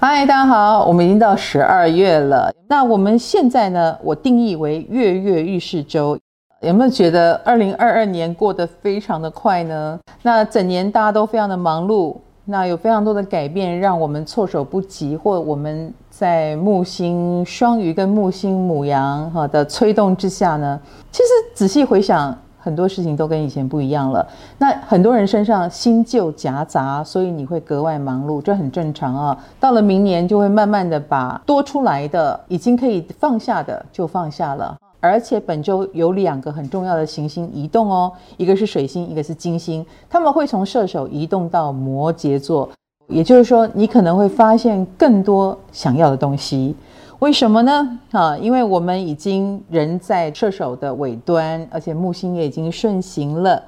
嗨，大家好，我们已经到十二月了。那我们现在呢，我定义为月月运势周。有没有觉得二零二二年过得非常的快呢？那整年大家都非常的忙碌，那有非常多的改变，让我们措手不及，或我们在木星双鱼跟木星母羊哈的催动之下呢，其实仔细回想。很多事情都跟以前不一样了，那很多人身上新旧夹杂，所以你会格外忙碌，这很正常啊。到了明年就会慢慢的把多出来的已经可以放下的就放下了，而且本周有两个很重要的行星移动哦，一个是水星，一个是金星，他们会从射手移动到摩羯座，也就是说你可能会发现更多想要的东西。为什么呢？啊，因为我们已经人在射手的尾端，而且木星也已经顺行了。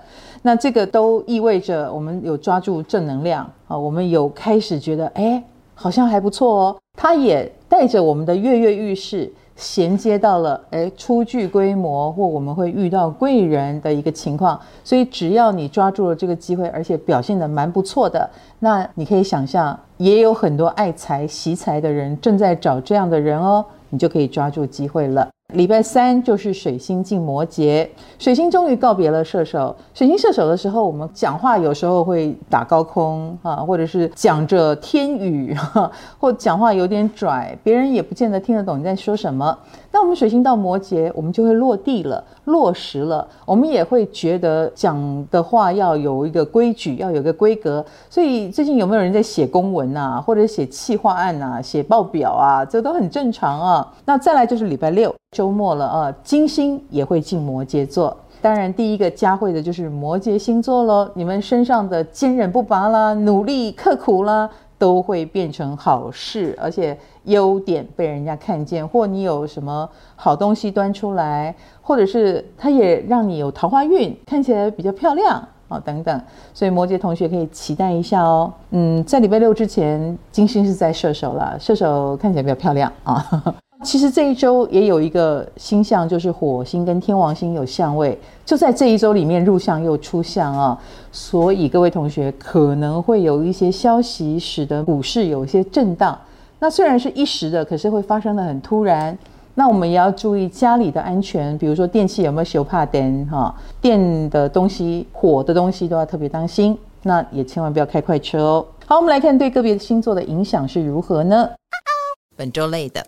那这个都意味着我们有抓住正能量啊，我们有开始觉得，哎，好像还不错哦。它也带着我们的跃跃欲试。衔接到了，诶，初具规模或我们会遇到贵人的一个情况，所以只要你抓住了这个机会，而且表现得蛮不错的，那你可以想象，也有很多爱财惜财的人正在找这样的人哦，你就可以抓住机会了。礼拜三就是水星进摩羯，水星终于告别了射手。水星射手的时候，我们讲话有时候会打高空啊，或者是讲着天语，或讲话有点拽，别人也不见得听得懂你在说什么。那我们水星到摩羯，我们就会落地了，落实了。我们也会觉得讲的话要有一个规矩，要有一个规格。所以最近有没有人在写公文啊，或者写企划案啊，写报表啊？这都很正常啊。那再来就是礼拜六。周末了啊，金星也会进摩羯座。当然，第一个加会的就是摩羯星座喽。你们身上的坚韧不拔啦，努力刻苦啦，都会变成好事，而且优点被人家看见，或你有什么好东西端出来，或者是它也让你有桃花运，看起来比较漂亮啊，等等。所以摩羯同学可以期待一下哦。嗯，在礼拜六之前，金星是在射手了，射手看起来比较漂亮啊。其实这一周也有一个星象，就是火星跟天王星有相位，就在这一周里面入相又出相啊，所以各位同学可能会有一些消息使得股市有一些震荡。那虽然是一时的，可是会发生的很突然。那我们也要注意家里的安全，比如说电器有没有修怕电哈，电的东西、火的东西都要特别当心。那也千万不要开快车哦。好，我们来看对个别星座的影响是如何呢？本周类的。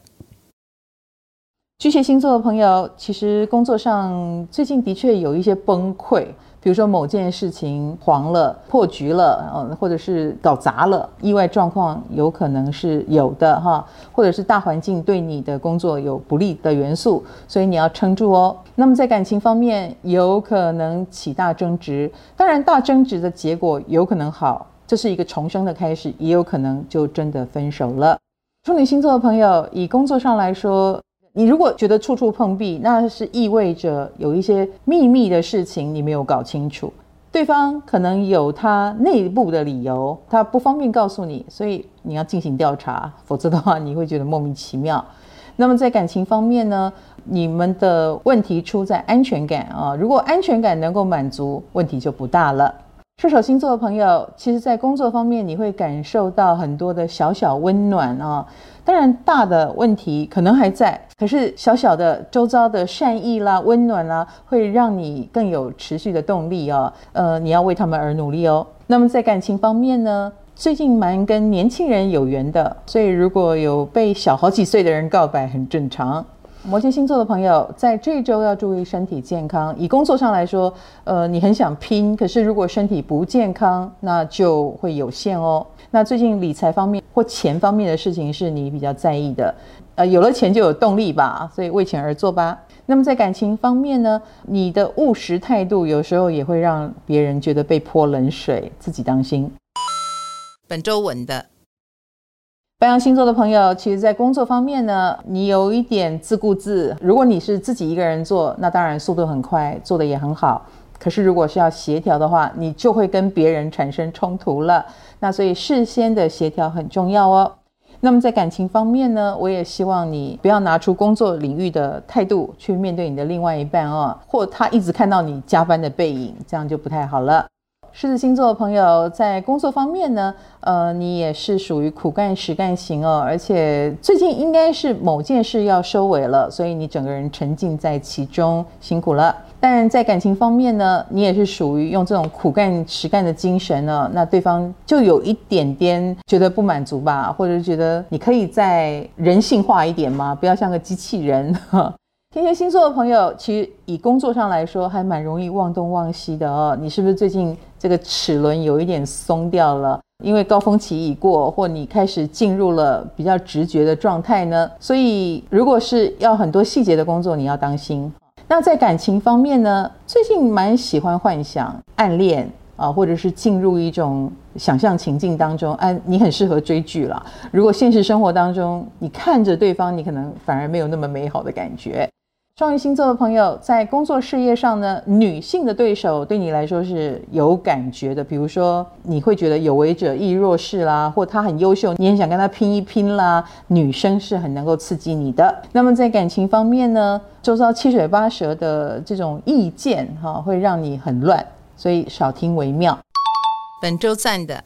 巨蟹星座的朋友，其实工作上最近的确有一些崩溃，比如说某件事情黄了、破局了，嗯，或者是搞砸了，意外状况有可能是有的哈，或者是大环境对你的工作有不利的元素，所以你要撑住哦。那么在感情方面，有可能起大争执，当然大争执的结果有可能好，这是一个重生的开始，也有可能就真的分手了。处女星座的朋友，以工作上来说，你如果觉得处处碰壁，那是意味着有一些秘密的事情你没有搞清楚，对方可能有他内部的理由，他不方便告诉你，所以你要进行调查，否则的话你会觉得莫名其妙。那么在感情方面呢，你们的问题出在安全感啊，如果安全感能够满足，问题就不大了。射手星座的朋友，其实在工作方面你会感受到很多的小小温暖啊。当然，大的问题可能还在，可是小小的周遭的善意啦、温暖啦，会让你更有持续的动力哦。呃，你要为他们而努力哦。那么在感情方面呢，最近蛮跟年轻人有缘的，所以如果有被小好几岁的人告白，很正常。摩羯星座的朋友，在这周要注意身体健康。以工作上来说，呃，你很想拼，可是如果身体不健康，那就会有限哦。那最近理财方面或钱方面的事情是你比较在意的，呃，有了钱就有动力吧，所以为钱而做吧。那么在感情方面呢，你的务实态度有时候也会让别人觉得被泼冷水，自己当心。本周稳的。白羊星座的朋友，其实，在工作方面呢，你有一点自顾自。如果你是自己一个人做，那当然速度很快，做得也很好。可是，如果是要协调的话，你就会跟别人产生冲突了。那所以，事先的协调很重要哦。那么，在感情方面呢，我也希望你不要拿出工作领域的态度去面对你的另外一半哦，或他一直看到你加班的背影，这样就不太好了。狮子星座的朋友在工作方面呢，呃，你也是属于苦干实干型哦，而且最近应该是某件事要收尾了，所以你整个人沉浸在其中，辛苦了。但在感情方面呢，你也是属于用这种苦干实干的精神呢，那对方就有一点点觉得不满足吧，或者觉得你可以再人性化一点吗？不要像个机器人。天蝎星座的朋友，其实以工作上来说，还蛮容易忘东忘西的哦。你是不是最近这个齿轮有一点松掉了？因为高峰期已过，或你开始进入了比较直觉的状态呢？所以，如果是要很多细节的工作，你要当心。那在感情方面呢，最近蛮喜欢幻想、暗恋啊，或者是进入一种想象情境当中。哎，你很适合追剧啦。如果现实生活当中你看着对方，你可能反而没有那么美好的感觉。双鱼星座的朋友在工作事业上呢，女性的对手对你来说是有感觉的。比如说，你会觉得有为者亦若是啦，或他很优秀，你很想跟他拼一拼啦。女生是很能够刺激你的。那么在感情方面呢，周遭七嘴八舌的这种意见哈，会让你很乱，所以少听为妙。本周赞的。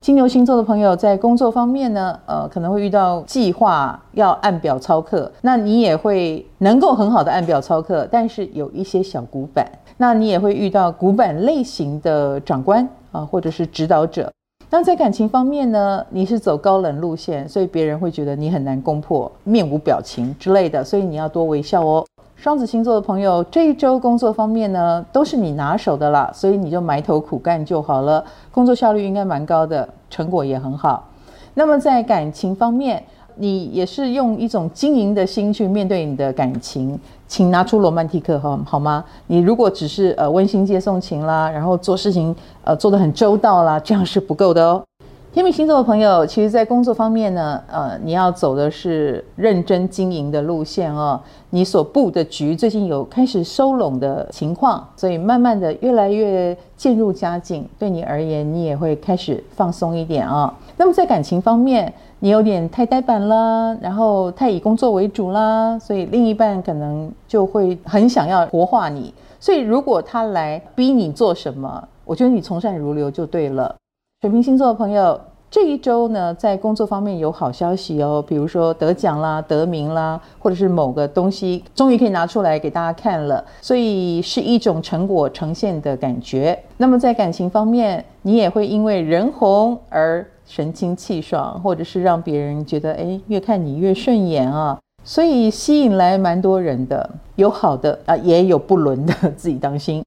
金牛星座的朋友在工作方面呢，呃，可能会遇到计划要按表操课，那你也会能够很好的按表操课，但是有一些小古板，那你也会遇到古板类型的长官啊，或者是指导者。那在感情方面呢，你是走高冷路线，所以别人会觉得你很难攻破，面无表情之类的，所以你要多微笑哦。双子星座的朋友，这一周工作方面呢，都是你拿手的啦，所以你就埋头苦干就好了，工作效率应该蛮高的，成果也很好。那么在感情方面，你也是用一种经营的心去面对你的感情，请拿出罗曼蒂克好好吗？你如果只是呃温馨接送情啦，然后做事情呃做得很周到啦，这样是不够的哦。天秤星座的朋友，其实，在工作方面呢，呃，你要走的是认真经营的路线哦。你所布的局最近有开始收拢的情况，所以慢慢的越来越渐入佳境。对你而言，你也会开始放松一点啊、哦。那么在感情方面，你有点太呆板啦，然后太以工作为主啦，所以另一半可能就会很想要活化你。所以如果他来逼你做什么，我觉得你从善如流就对了。水瓶星座的朋友，这一周呢，在工作方面有好消息哦，比如说得奖啦、得名啦，或者是某个东西终于可以拿出来给大家看了，所以是一种成果呈现的感觉。那么在感情方面，你也会因为人红而神清气爽，或者是让别人觉得哎，越看你越顺眼啊，所以吸引来蛮多人的，有好的啊，也有不伦的，自己当心。